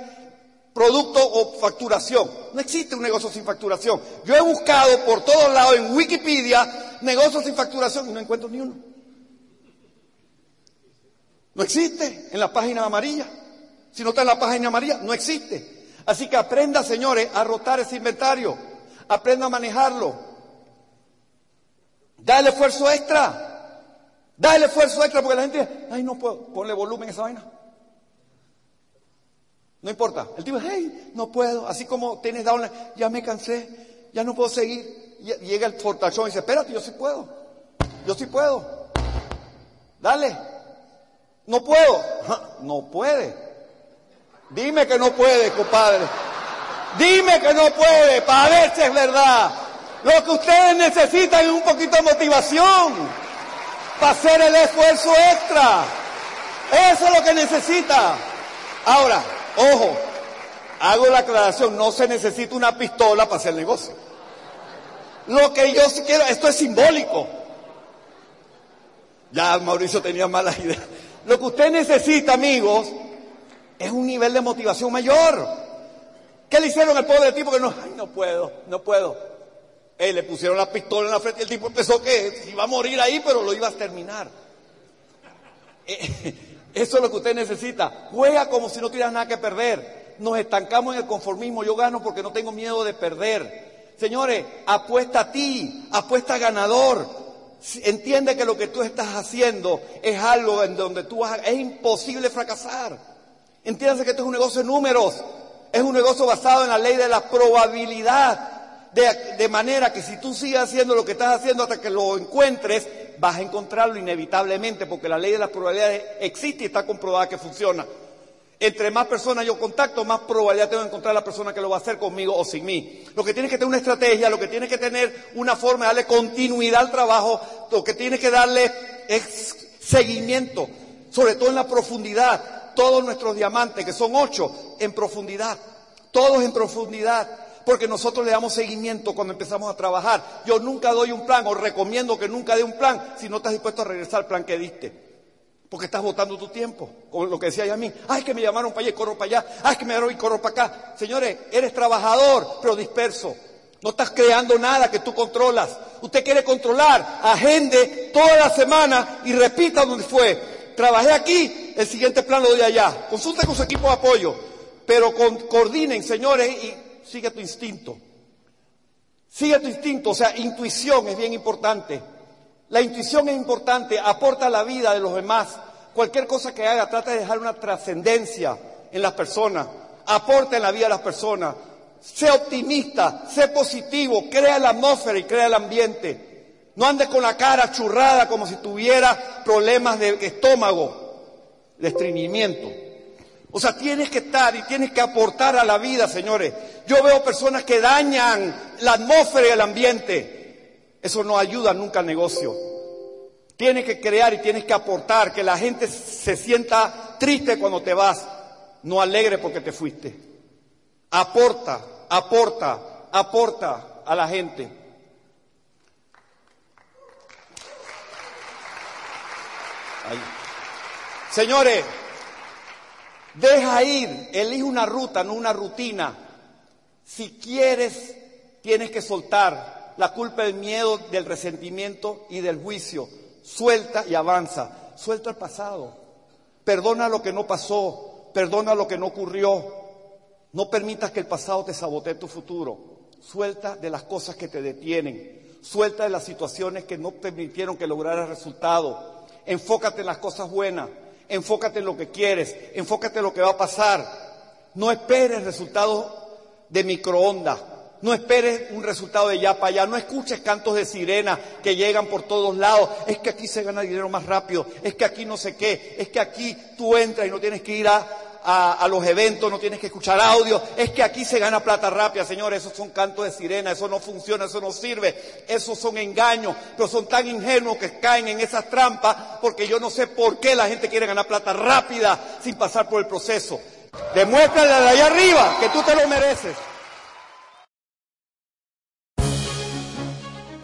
B: producto o facturación. No existe un negocio sin facturación. Yo he buscado por todos lados en Wikipedia negocios sin facturación y no encuentro ni uno. No existe en la página amarilla. Si no está en la página amarilla, no existe. Así que aprenda, señores, a rotar ese inventario. Aprenda a manejarlo. Da el esfuerzo extra. Da el esfuerzo extra porque la gente, ay, no puedo. Ponle volumen a esa vaina. No importa. El tipo, hey, no puedo. Así como tienes down, ya me cansé, ya no puedo seguir. Llega el fortachón y dice, espérate, yo sí puedo. Yo sí puedo. Dale. No puedo. No puede. Dime que no puede, compadre. Dime que no puede, para ver si es verdad. Lo que ustedes necesitan es un poquito de motivación para hacer el esfuerzo extra. Eso es lo que necesita. Ahora, Ojo, hago la aclaración, no se necesita una pistola para hacer negocio. Lo que yo quiero, esto es simbólico. Ya Mauricio tenía malas ideas. Lo que usted necesita, amigos, es un nivel de motivación mayor. ¿Qué le hicieron al pobre tipo que no, ay, no puedo, no puedo? Le pusieron la pistola en la frente y el tipo empezó que iba a morir ahí, pero lo iba a terminar. Eh, eso es lo que usted necesita. Juega como si no tuvieras nada que perder. Nos estancamos en el conformismo. Yo gano porque no tengo miedo de perder. Señores, apuesta a ti, apuesta a ganador. Entiende que lo que tú estás haciendo es algo en donde tú vas es imposible fracasar. Entiéndase que esto es un negocio de números. Es un negocio basado en la ley de la probabilidad. De, manera que si tú sigues haciendo lo que estás haciendo hasta que lo encuentres, vas a encontrarlo inevitablemente, porque la ley de las probabilidades existe y está comprobada que funciona. Entre más personas yo contacto, más probabilidad tengo de encontrar a la persona que lo va a hacer conmigo o sin mí. Lo que tiene que tener una estrategia, lo que tiene que tener una forma de darle continuidad al trabajo, lo que tiene que darle es seguimiento, sobre todo en la profundidad. Todos nuestros diamantes, que son ocho, en profundidad. Todos en profundidad porque nosotros le damos seguimiento cuando empezamos a trabajar. Yo nunca doy un plan o recomiendo que nunca dé un plan si no estás dispuesto a regresar al plan que diste. Porque estás botando tu tiempo, con lo que decía a mí. Ay, que me llamaron para allá y corro para allá. Ay, que me llamaron y corro para acá. Señores, eres trabajador, pero disperso. No estás creando nada que tú controlas. Usted quiere controlar, agende toda la semana y repita donde fue. Trabajé aquí, el siguiente plan lo doy allá. Consulte con su equipo de apoyo, pero coordinen, señores, y sigue tu instinto. Sigue tu instinto, o sea, intuición es bien importante. La intuición es importante, aporta la vida de los demás. Cualquier cosa que haga, trata de dejar una trascendencia en las personas, aporta en la vida de las personas. Sé optimista, sé positivo, crea la atmósfera y crea el ambiente. No andes con la cara churrada como si tuviera problemas de estómago, de estreñimiento. O sea, tienes que estar y tienes que aportar a la vida, señores. Yo veo personas que dañan la atmósfera y el ambiente. Eso no ayuda nunca al negocio. Tienes que crear y tienes que aportar, que la gente se sienta triste cuando te vas, no alegre porque te fuiste. Aporta, aporta, aporta a la gente. Señores, deja ir, elige una ruta, no una rutina. Si quieres, tienes que soltar la culpa del miedo, del resentimiento y del juicio. Suelta y avanza. Suelta el pasado. Perdona lo que no pasó. Perdona lo que no ocurrió. No permitas que el pasado te sabotee tu futuro. Suelta de las cosas que te detienen. Suelta de las situaciones que no permitieron que lograras resultado. Enfócate en las cosas buenas. Enfócate en lo que quieres. Enfócate en lo que va a pasar. No esperes resultados de microondas. No esperes un resultado de ya para allá. No escuches cantos de sirena que llegan por todos lados. Es que aquí se gana dinero más rápido. Es que aquí no sé qué. Es que aquí tú entras y no tienes que ir a, a, los eventos, no tienes que escuchar audio. Es que aquí se gana plata rápida, señores. Esos son cantos de sirena. Eso no funciona, eso no sirve. Esos son engaños. Pero son tan ingenuos que caen en esas trampas porque yo no sé por qué la gente quiere ganar plata rápida sin pasar por el proceso. Demuéstrale de allá arriba que tú te lo mereces.